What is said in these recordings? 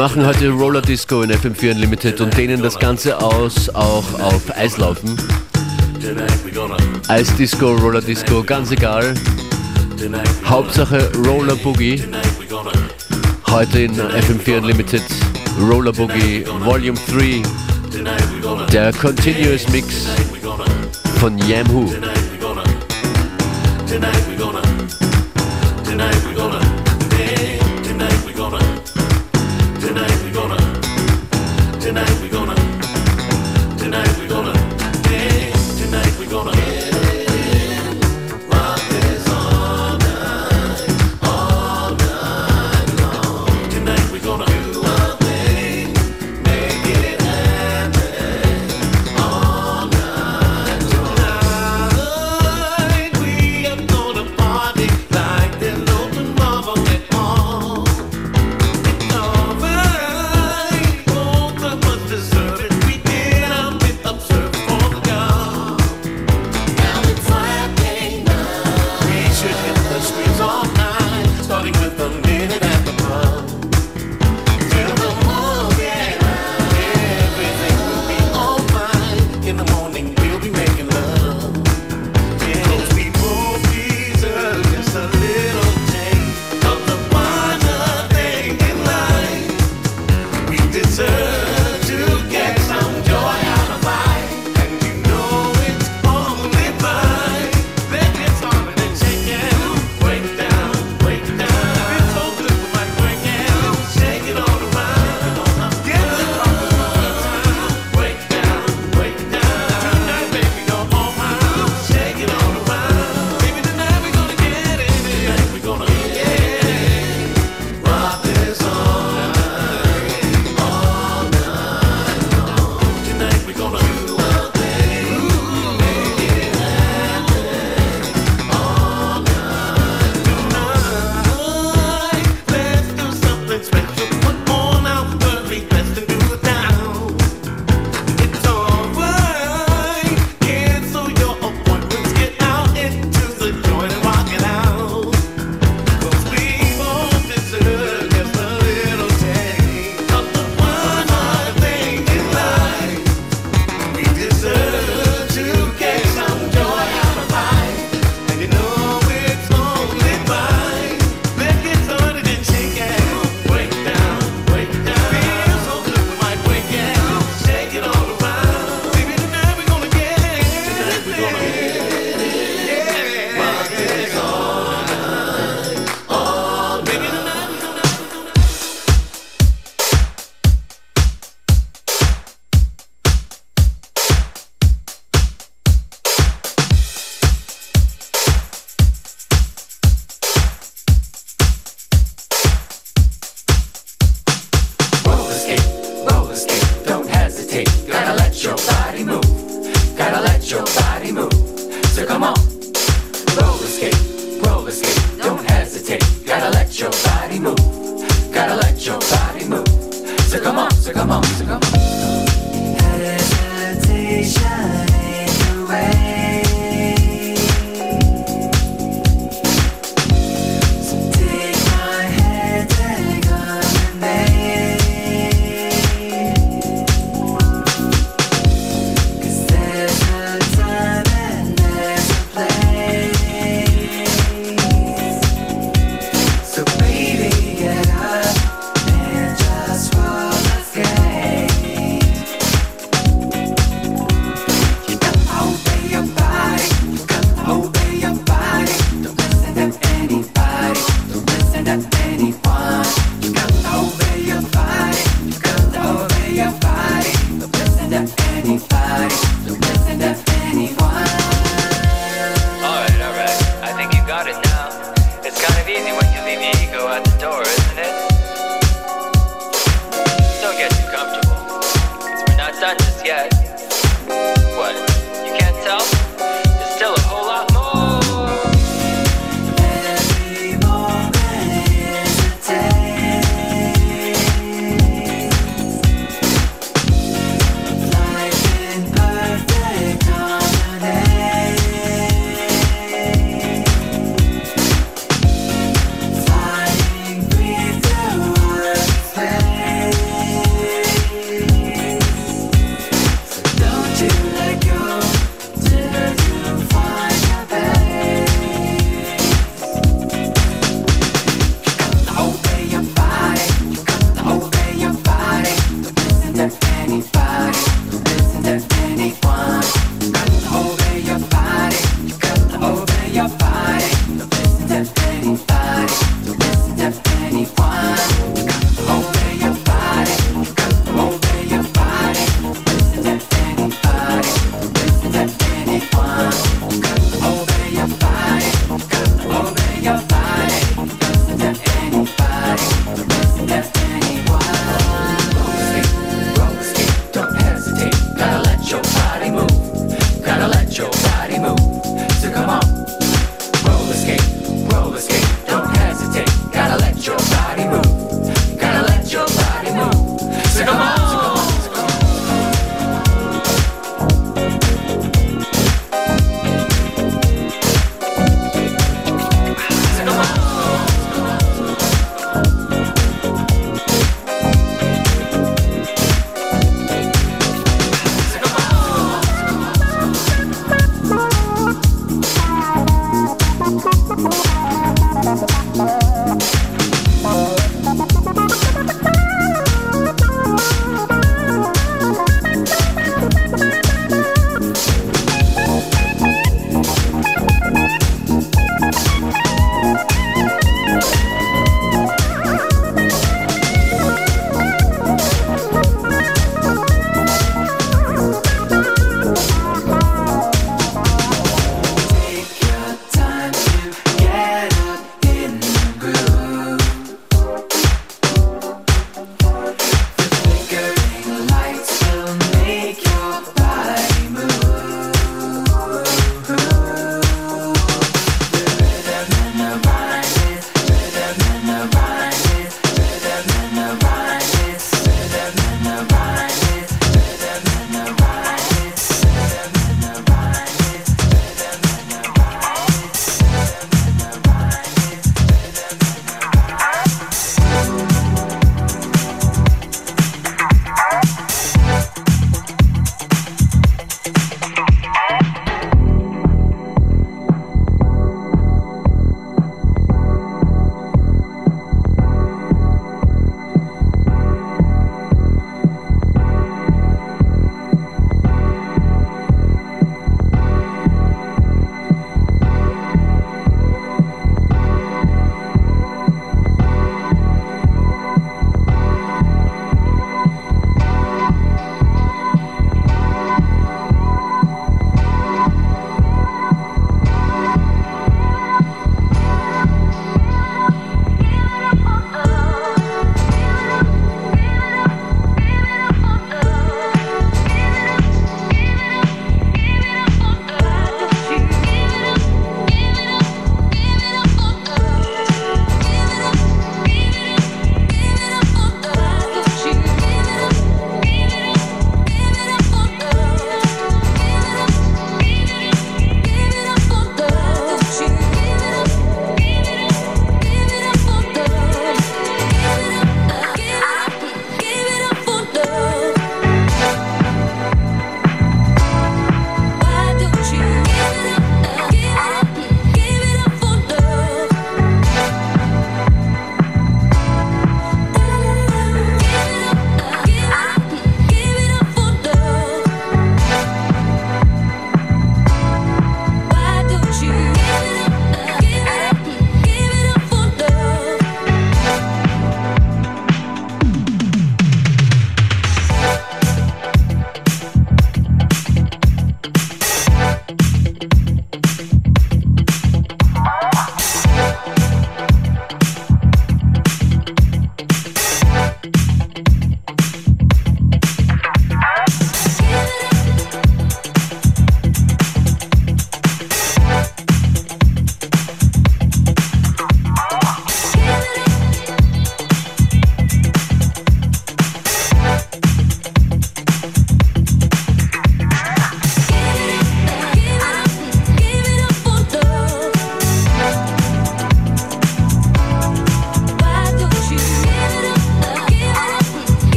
machen heute Roller Disco in FM4 Unlimited und dehnen das Ganze aus auch auf Eislaufen. Eisdisco, Roller Disco, ganz egal. Hauptsache Roller Boogie. Heute in FM4 Unlimited Roller Boogie Volume 3. Der Continuous Mix von Yamhoo.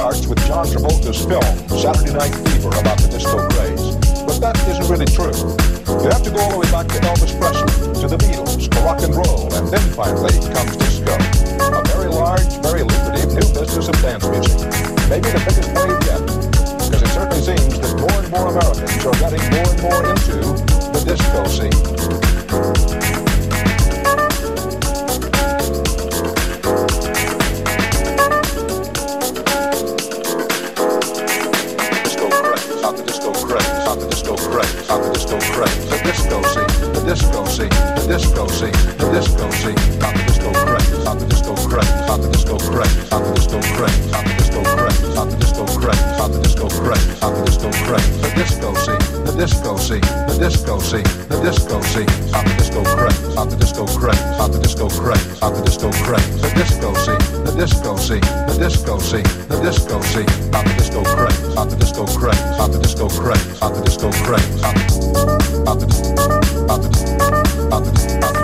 Starts with John Travolta's film, Saturday Night Fever, about the disco craze. But that isn't really true. You have to go all the way back to Elvis Presley, to the Beatles, to rock and roll, and then finally comes disco. A very large, very lucrative new business of dance music. Maybe the biggest wave yet. Because it certainly seems that more and more Americans are getting more and more into the disco scene. Disco scene, the disco scene, the disco scene, not the disco craze, not the disco craze, not the disco craze, not the disco craze, not the disco craze, not the disco craze, not the disco craze, not the disco craze, the disco scene, the disco scene, the disco scene, the disco scene, not the disco craze, not the disco craze, not the disco craze, not the disco craze, the disco scene, the disco scene, the disco scene, the disco scene, not the disco craze, not the disco craze, not the disco craze, not the disco craze, not the, not the keys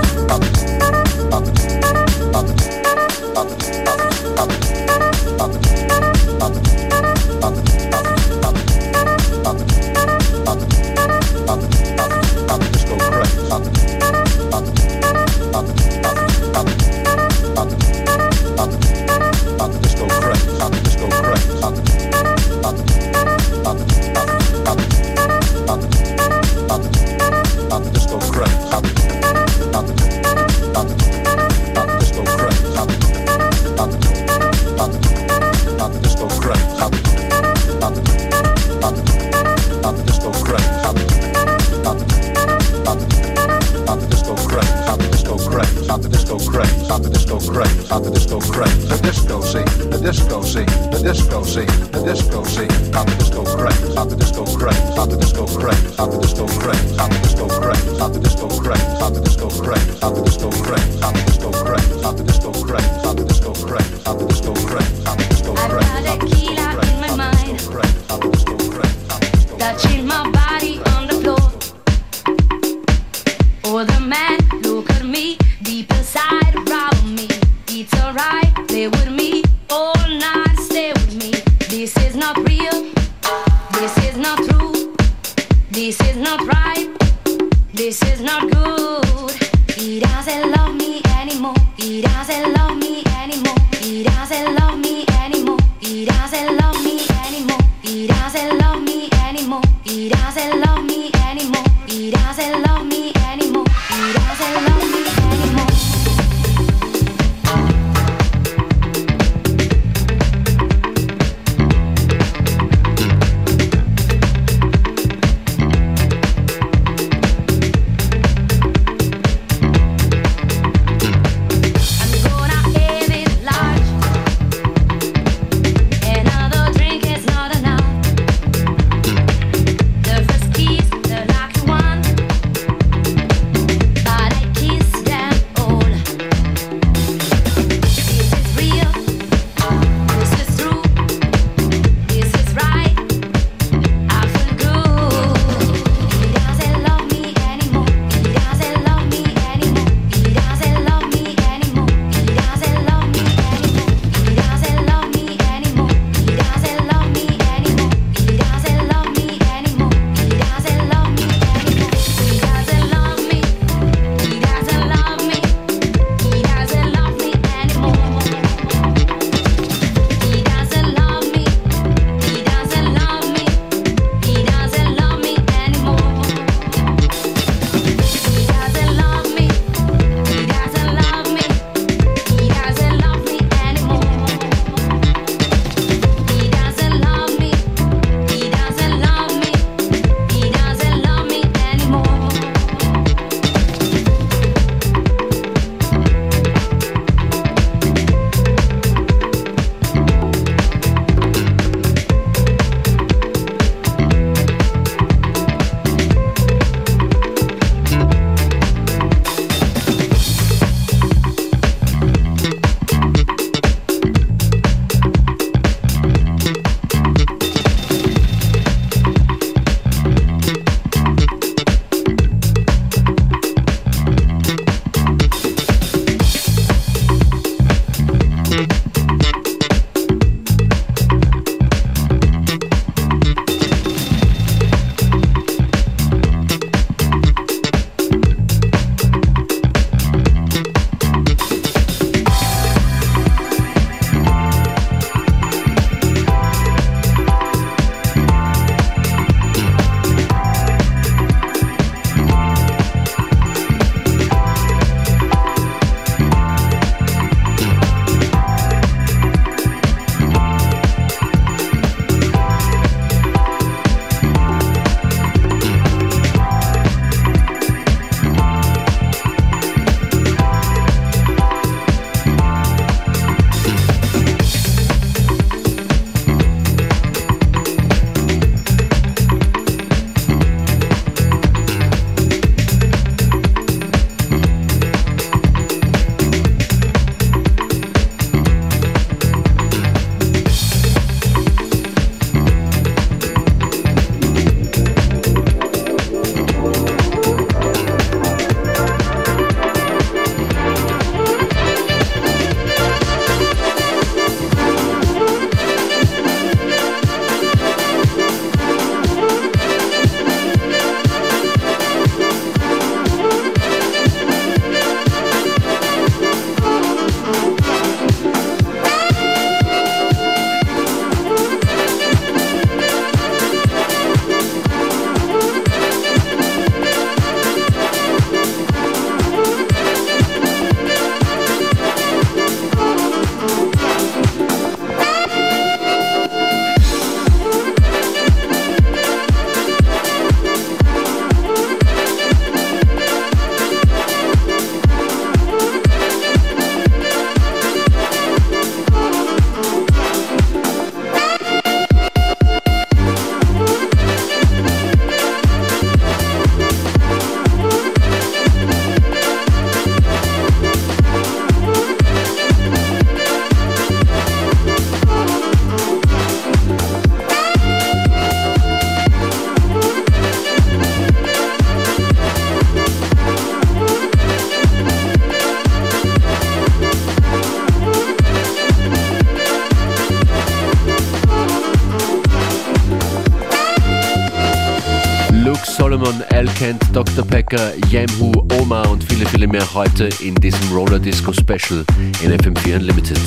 Dr. Pecker, Yamhu, Oma und viele, viele mehr heute in diesem Roller Disco Special in FM4 Unlimited.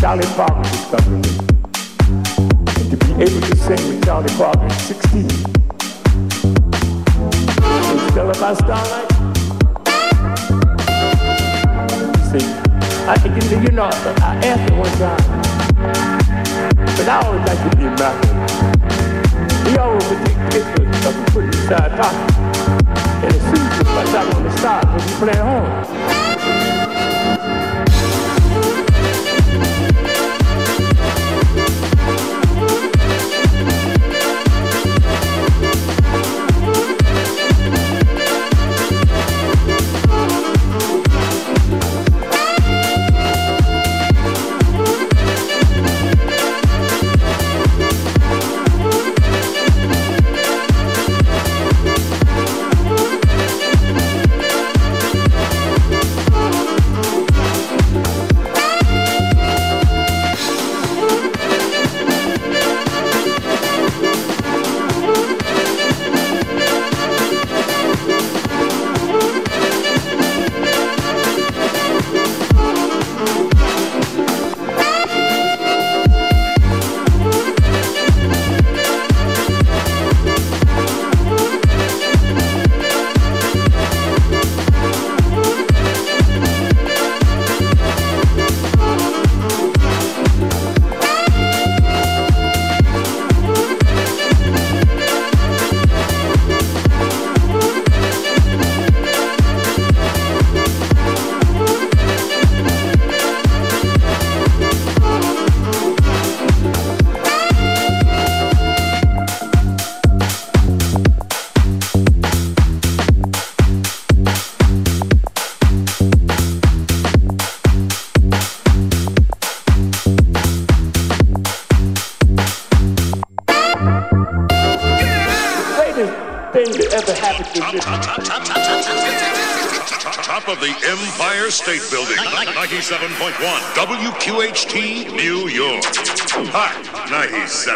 Charlie Parker discovered me. And to be able to sing with Charlie Parker at 16. And still about Starlight. I, you, you know, I asked him one time, but I always like to be Malcolm. He always would take pictures of me put inside pocket. And as soon as I got on the start, when he playing home.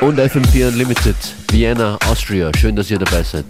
Und FM4 Unlimited, Vienna, Austria. Schön, dass ihr dabei seid.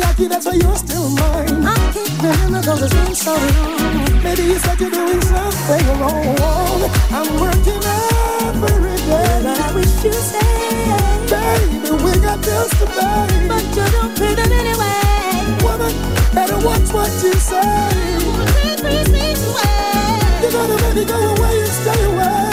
I got the Yaki, that's why you're still mine. I can't remember 'cause it's been so long. Maybe you said you're doing something wrong. I'm working every day. But I wish you stayed. Baby, we got bills to pay. But you don't feel it anyway. Woman, better watch what you say. Take free speech away. You're gonna make me go away and stay away.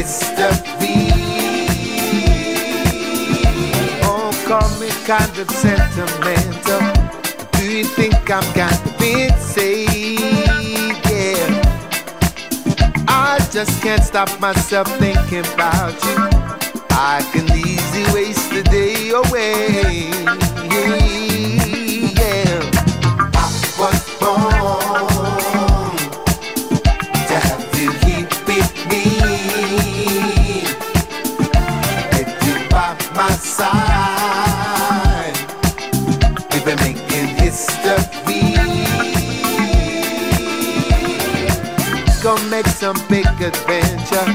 Making history. Oh, call me kind of sentimental. Do you think I'm kind of insane? Yeah. I just can't stop myself thinking about you. I can easily waste the day away. Some big adventure.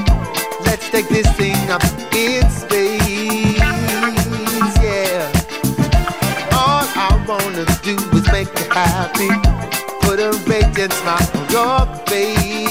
Let's take this thing up in space. Yeah. All I wanna do is make you happy. Put a radiant smile on your face.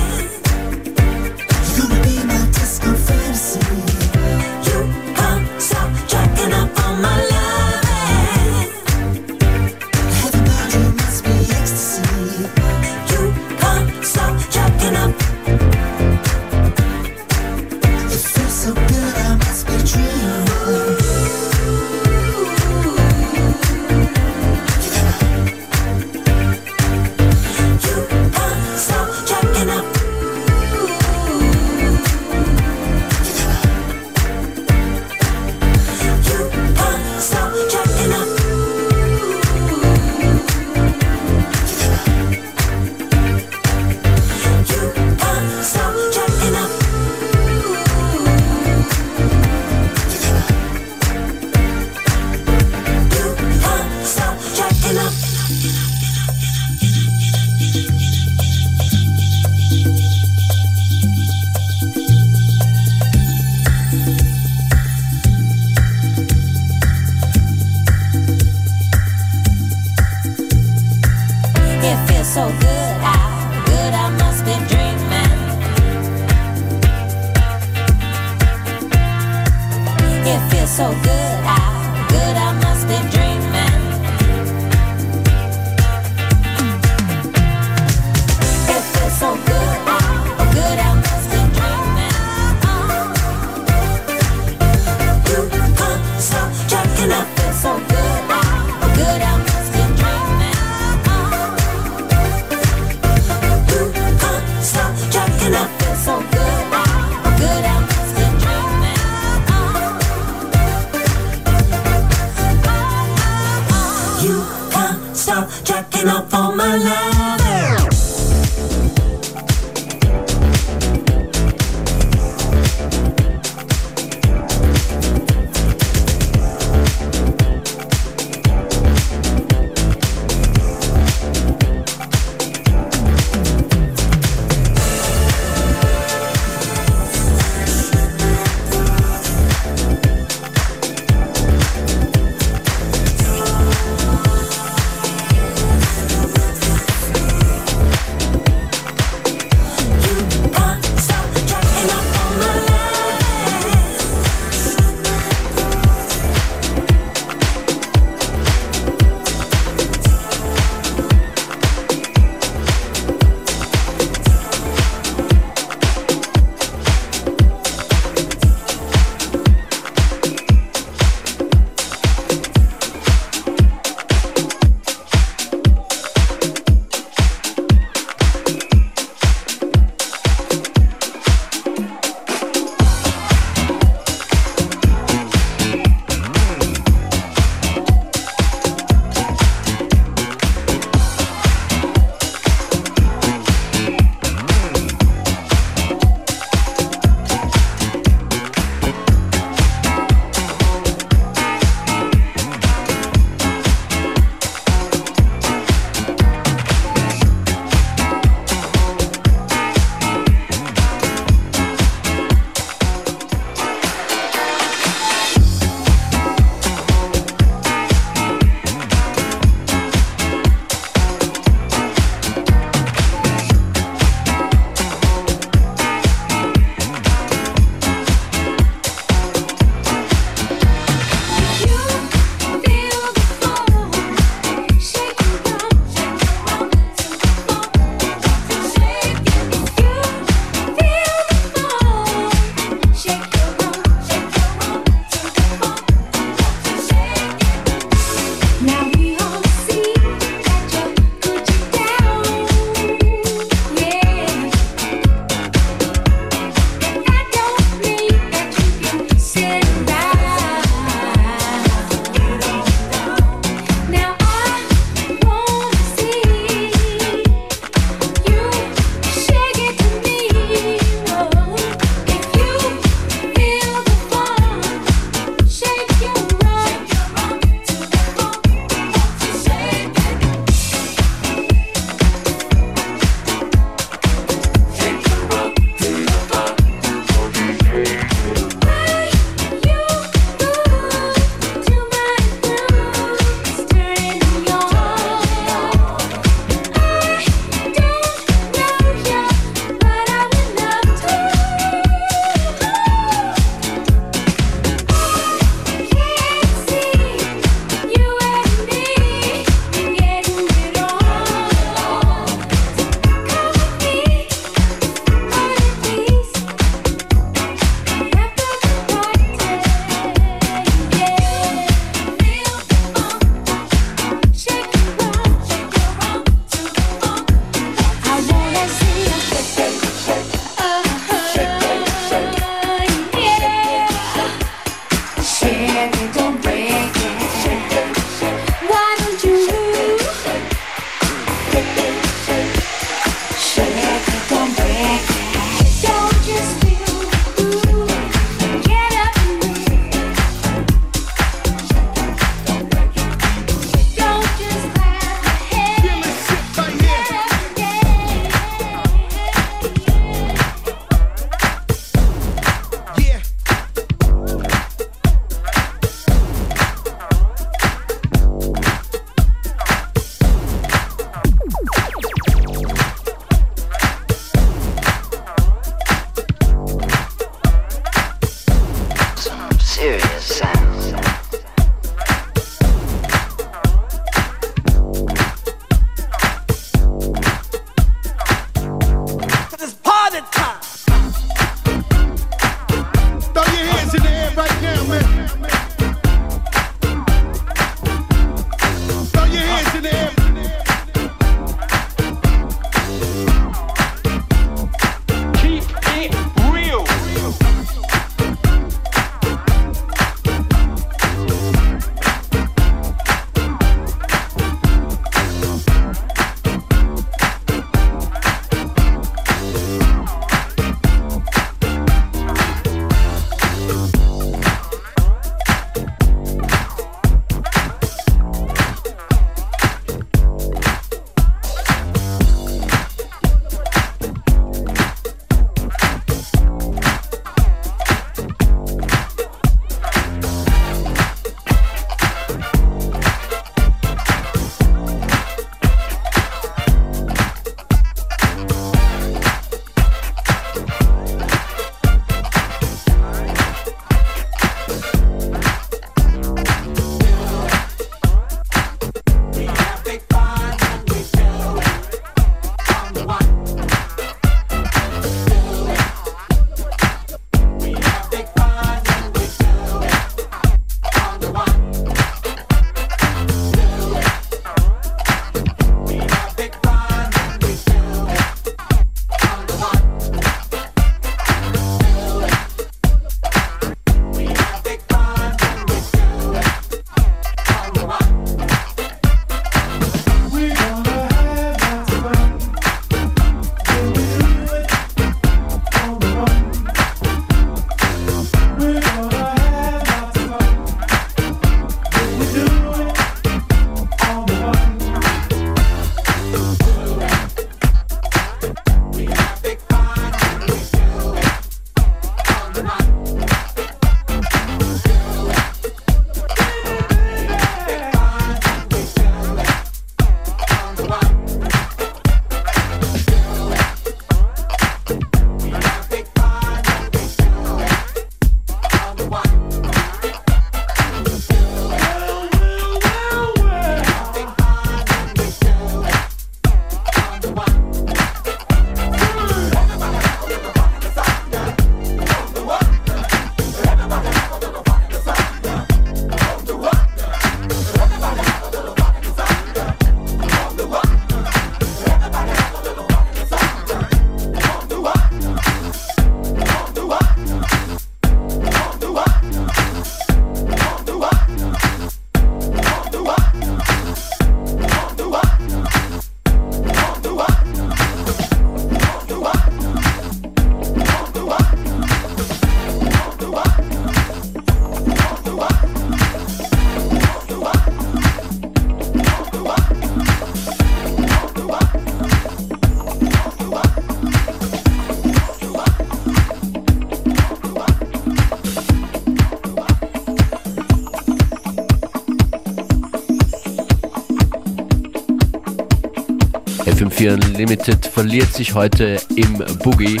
FM4 Unlimited verliert sich heute im Boogie.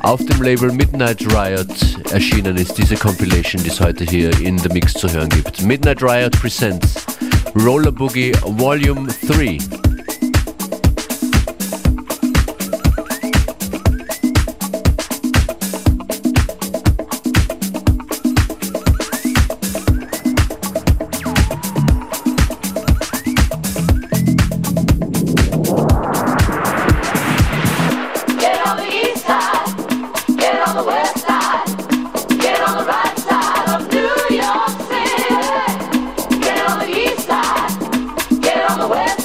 Auf dem Label Midnight Riot erschienen ist diese Compilation, die es heute hier in The Mix zu hören gibt. Midnight Riot presents Roller Boogie Volume 3. On the east